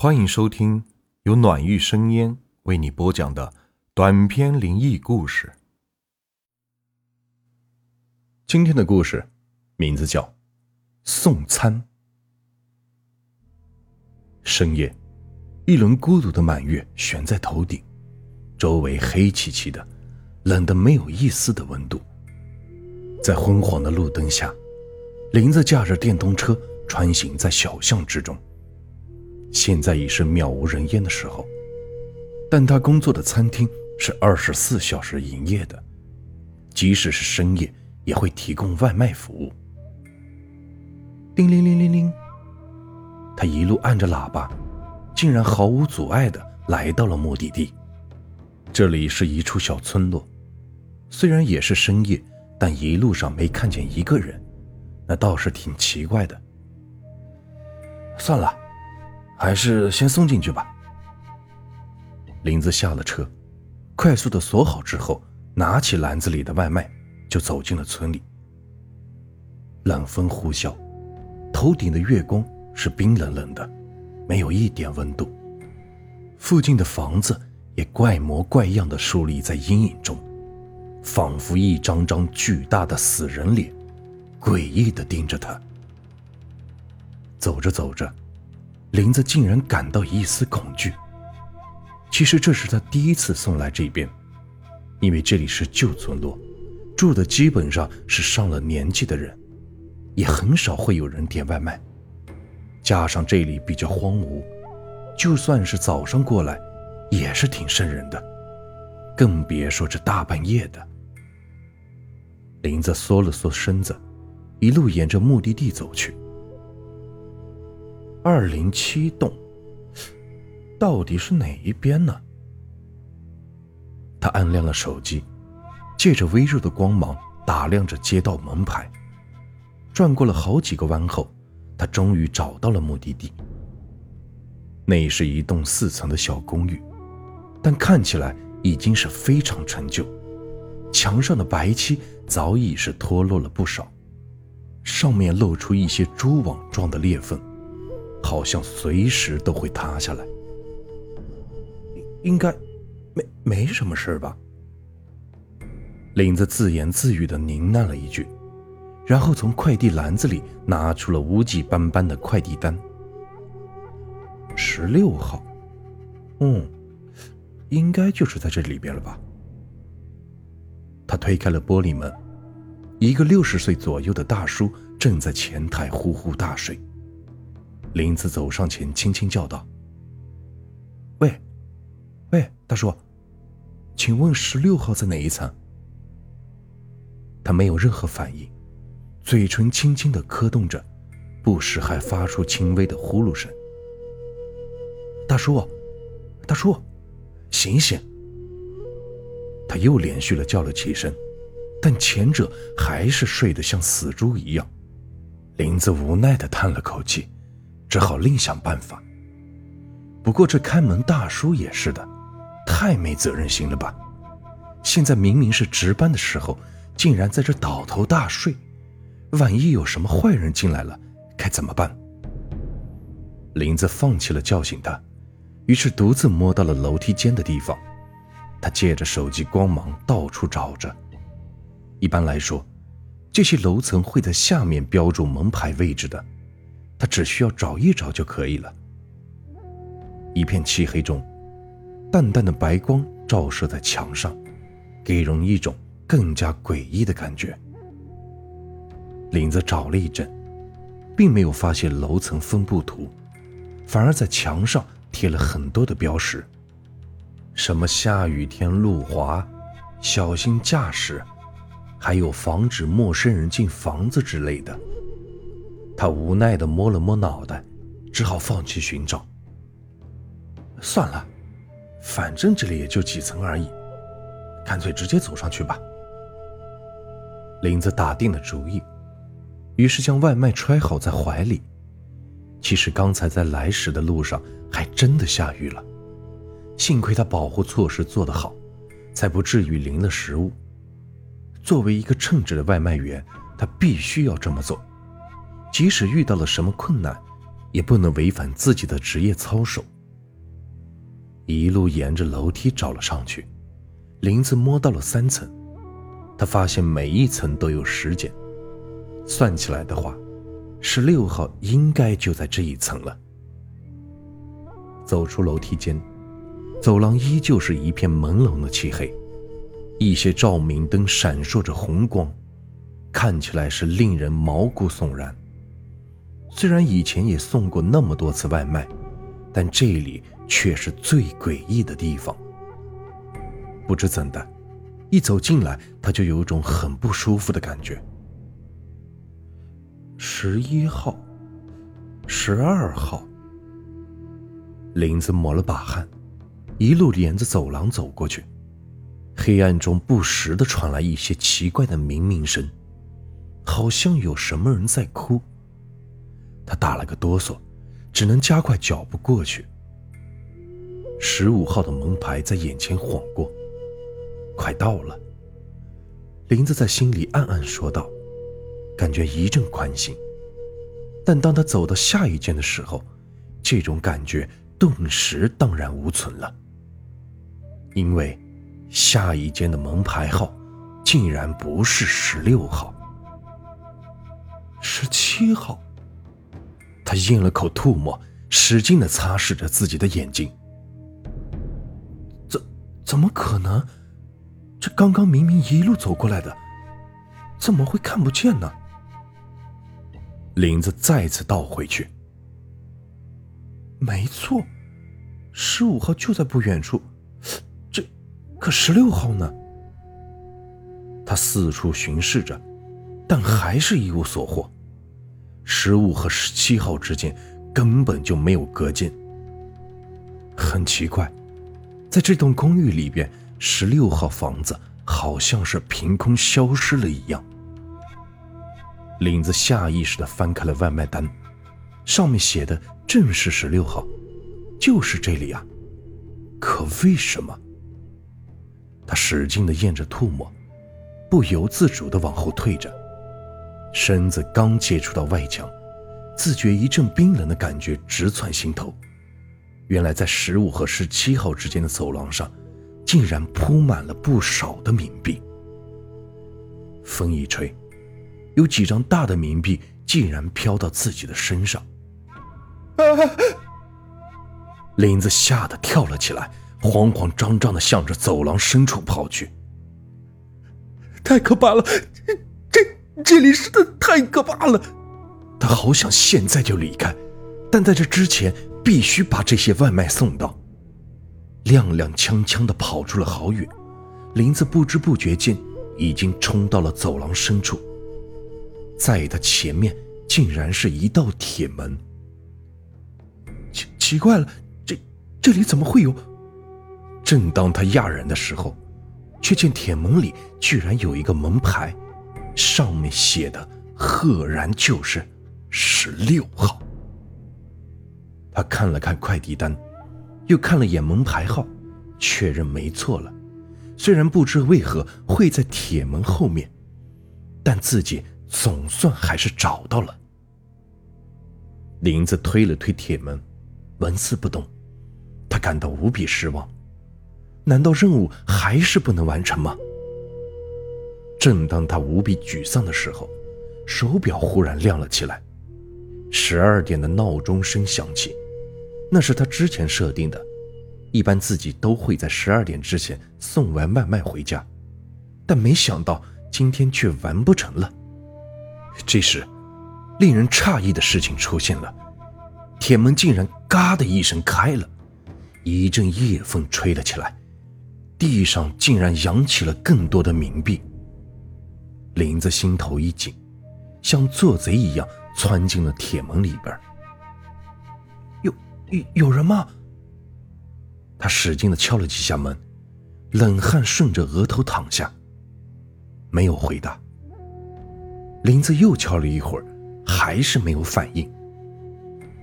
欢迎收听由暖玉生烟为你播讲的短篇灵异故事。今天的故事名字叫《送餐》。深夜，一轮孤独的满月悬在头顶，周围黑漆漆的，冷得没有一丝的温度。在昏黄的路灯下，林子驾着电动车穿行在小巷之中。现在已是渺无人烟的时候，但他工作的餐厅是二十四小时营业的，即使是深夜也会提供外卖服务。叮铃铃铃铃，他一路按着喇叭，竟然毫无阻碍的来到了目的地。这里是一处小村落，虽然也是深夜，但一路上没看见一个人，那倒是挺奇怪的。算了。还是先送进去吧。林子下了车，快速的锁好之后，拿起篮子里的外卖，就走进了村里。冷风呼啸，头顶的月光是冰冷冷的，没有一点温度。附近的房子也怪模怪样的竖立在阴影中，仿佛一张张巨大的死人脸，诡异的盯着他。走着走着。林子竟然感到一丝恐惧。其实这是他第一次送来这边，因为这里是旧村落，住的基本上是上了年纪的人，也很少会有人点外卖。加上这里比较荒芜，就算是早上过来，也是挺瘆人的，更别说这大半夜的。林子缩了缩身子，一路沿着目的地走去。二零七栋，到底是哪一边呢？他按亮了手机，借着微弱的光芒打量着街道门牌。转过了好几个弯后，他终于找到了目的地。那是一栋四层的小公寓，但看起来已经是非常陈旧，墙上的白漆早已是脱落了不少，上面露出一些蛛网状的裂缝。好像随时都会塌下来，应该没没什么事吧？林子自言自语的呢喃了一句，然后从快递篮子里拿出了污迹斑斑的快递单。十六号，嗯，应该就是在这里边了吧？他推开了玻璃门，一个六十岁左右的大叔正在前台呼呼大睡。林子走上前，轻轻叫道：“喂，喂，大叔，请问十六号在哪一层？”他没有任何反应，嘴唇轻轻的磕动着，不时还发出轻微的呼噜声。大叔，大叔，醒醒！他又连续的叫了几声，但前者还是睡得像死猪一样。林子无奈的叹了口气。只好另想办法。不过这看门大叔也是的，太没责任心了吧？现在明明是值班的时候，竟然在这倒头大睡，万一有什么坏人进来了，该怎么办？林子放弃了叫醒他，于是独自摸到了楼梯间的地方。他借着手机光芒到处找着。一般来说，这些楼层会在下面标注门牌位置的。他只需要找一找就可以了。一片漆黑中，淡淡的白光照射在墙上，给人一种更加诡异的感觉。林子找了一阵，并没有发现楼层分布图，反而在墙上贴了很多的标识，什么下雨天路滑，小心驾驶，还有防止陌生人进房子之类的。他无奈地摸了摸脑袋，只好放弃寻找。算了，反正这里也就几层而已，干脆直接走上去吧。林子打定了主意，于是将外卖揣好在怀里。其实刚才在来时的路上还真的下雨了，幸亏他保护措施做得好，才不至于淋了食物。作为一个称职的外卖员，他必须要这么做。即使遇到了什么困难，也不能违反自己的职业操守。一路沿着楼梯找了上去，林子摸到了三层，他发现每一层都有时间，算起来的话，十六号应该就在这一层了。走出楼梯间，走廊依旧是一片朦胧的漆黑，一些照明灯闪烁着红光，看起来是令人毛骨悚然。虽然以前也送过那么多次外卖，但这里却是最诡异的地方。不知怎的，一走进来他就有种很不舒服的感觉。十一号，十二号。林子抹了把汗，一路沿着走廊走过去。黑暗中不时的传来一些奇怪的鸣鸣声，好像有什么人在哭。他打了个哆嗦，只能加快脚步过去。十五号的门牌在眼前晃过，快到了。林子在心里暗暗说道，感觉一阵宽心。但当他走到下一间的时候，这种感觉。顿时荡然无存了，因为下一间的门牌号竟然不是十六号，十七号。他咽了口唾沫，使劲的擦拭着自己的眼睛。怎怎么可能？这刚刚明明一路走过来的，怎么会看不见呢？林子再次倒回去。没错，十五号就在不远处，这可十六号呢？他四处巡视着，但还是一无所获。十五和十七号之间根本就没有隔间。很奇怪，在这栋公寓里边，十六号房子好像是凭空消失了一样。林子下意识的翻开了外卖单，上面写的。正是十六号，就是这里啊！可为什么？他使劲的咽着唾沫，不由自主的往后退着，身子刚接触到外墙，自觉一阵冰冷的感觉直窜心头。原来在十五和十七号之间的走廊上，竟然铺满了不少的冥币。风一吹，有几张大的冥币竟然飘到自己的身上。林子吓得跳了起来，慌慌张张的向着走廊深处跑去。太可怕了，这里实在太可怕了！他好想现在就离开，但在这之前必须把这些外卖送到。踉踉跄跄的跑出了好远，林子不知不觉间已经冲到了走廊深处，在他前面竟然是一道铁门。奇奇怪了，这这里怎么会有？正当他讶然的时候，却见铁门里居然有一个门牌，上面写的赫然就是十六号。他看了看快递单，又看了眼门牌号，确认没错了。虽然不知为何会在铁门后面，但自己总算还是找到了。林子推了推铁门。纹丝不动，他感到无比失望。难道任务还是不能完成吗？正当他无比沮丧的时候，手表忽然亮了起来，十二点的闹钟声响起。那是他之前设定的，一般自己都会在十二点之前送完外卖回家，但没想到今天却完不成了。这时，令人诧异的事情出现了。铁门竟然“嘎”的一声开了，一阵夜风吹了起来，地上竟然扬起了更多的冥币。林子心头一紧，像做贼一样窜进了铁门里边。有有有人吗？他使劲的敲了几下门，冷汗顺着额头淌下，没有回答。林子又敲了一会儿，还是没有反应。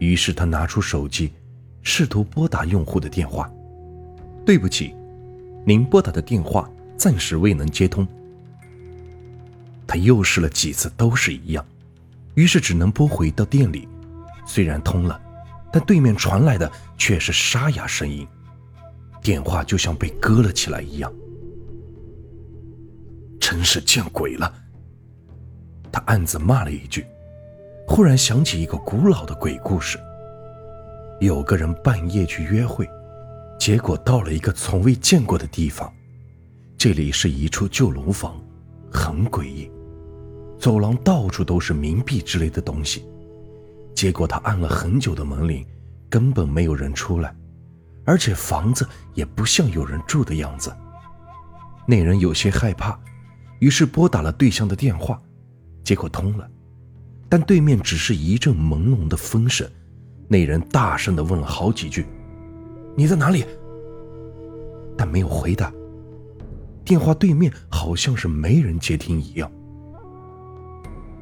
于是他拿出手机，试图拨打用户的电话。对不起，您拨打的电话暂时未能接通。他又试了几次，都是一样，于是只能拨回到店里。虽然通了，但对面传来的却是沙哑声音，电话就像被割了起来一样。真是见鬼了！他暗自骂了一句，忽然想起一个古老的鬼故事：有个人半夜去约会，结果到了一个从未见过的地方，这里是一处旧楼房，很诡异，走廊到处都是冥币之类的东西。结果他按了很久的门铃，根本没有人出来，而且房子也不像有人住的样子。那人有些害怕。于是拨打了对象的电话，结果通了，但对面只是一阵朦胧的风声。那人大声的问了好几句：“你在哪里？”但没有回答。电话对面好像是没人接听一样。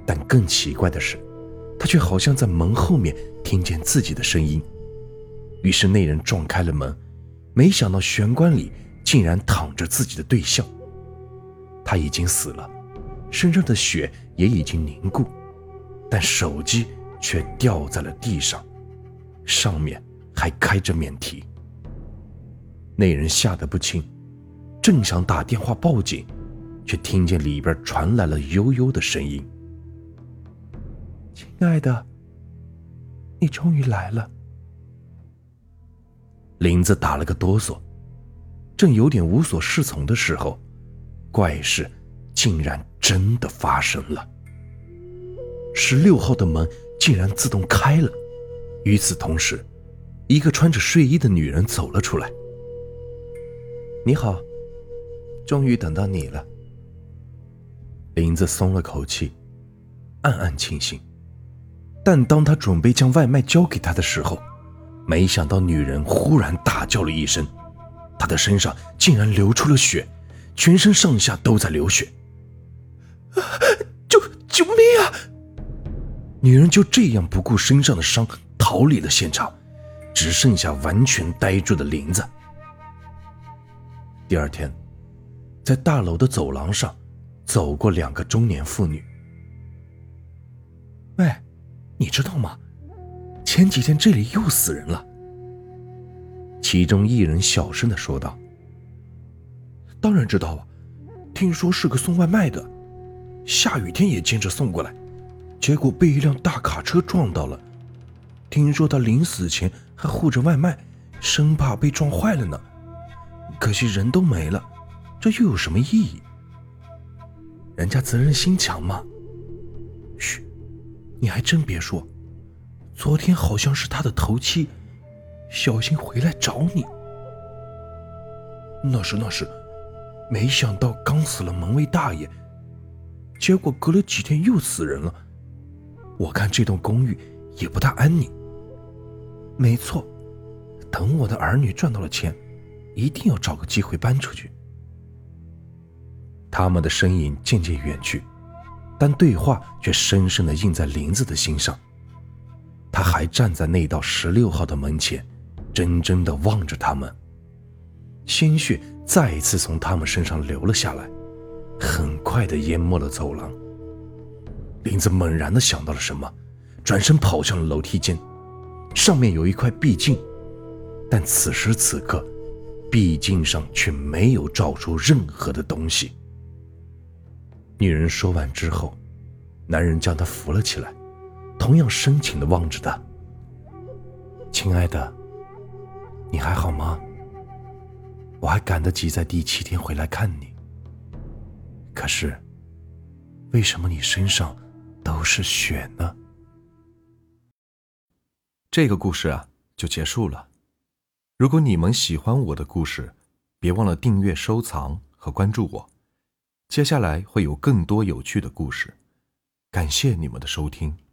但更奇怪的是，他却好像在门后面听见自己的声音。于是那人撞开了门，没想到玄关里竟然躺着自己的对象。他已经死了，身上的血也已经凝固，但手机却掉在了地上，上面还开着免提。那人吓得不轻，正想打电话报警，却听见里边传来了悠悠的声音：“亲爱的，你终于来了。”林子打了个哆嗦，正有点无所适从的时候。怪事竟然真的发生了。十六号的门竟然自动开了，与此同时，一个穿着睡衣的女人走了出来。你好，终于等到你了。林子松了口气，暗暗庆幸。但当他准备将外卖交给他的时候，没想到女人忽然大叫了一声，她的身上竟然流出了血。全身上下都在流血，救救命啊！女人就这样不顾身上的伤逃离了现场，只剩下完全呆住的林子。第二天，在大楼的走廊上，走过两个中年妇女。喂，你知道吗？前几天这里又死人了。其中一人小声的说道。当然知道啊，听说是个送外卖的，下雨天也兼着送过来，结果被一辆大卡车撞到了。听说他临死前还护着外卖，生怕被撞坏了呢。可惜人都没了，这又有什么意义？人家责任心强嘛。你还真别说，昨天好像是他的头七，小心回来找你。那是那是。没想到刚死了门卫大爷，结果隔了几天又死人了。我看这栋公寓也不大安宁。没错，等我的儿女赚到了钱，一定要找个机会搬出去。他们的身影渐渐远去，但对话却深深的印在林子的心上。他还站在那道十六号的门前，怔怔的望着他们，鲜血。再一次从他们身上流了下来，很快的淹没了走廊。林子猛然的想到了什么，转身跑向了楼梯间，上面有一块壁镜，但此时此刻，壁镜上却没有照出任何的东西。女人说完之后，男人将她扶了起来，同样深情的望着她：“亲爱的，你还好吗？”我还赶得及在第七天回来看你。可是，为什么你身上都是血呢？这个故事啊，就结束了。如果你们喜欢我的故事，别忘了订阅、收藏和关注我。接下来会有更多有趣的故事。感谢你们的收听。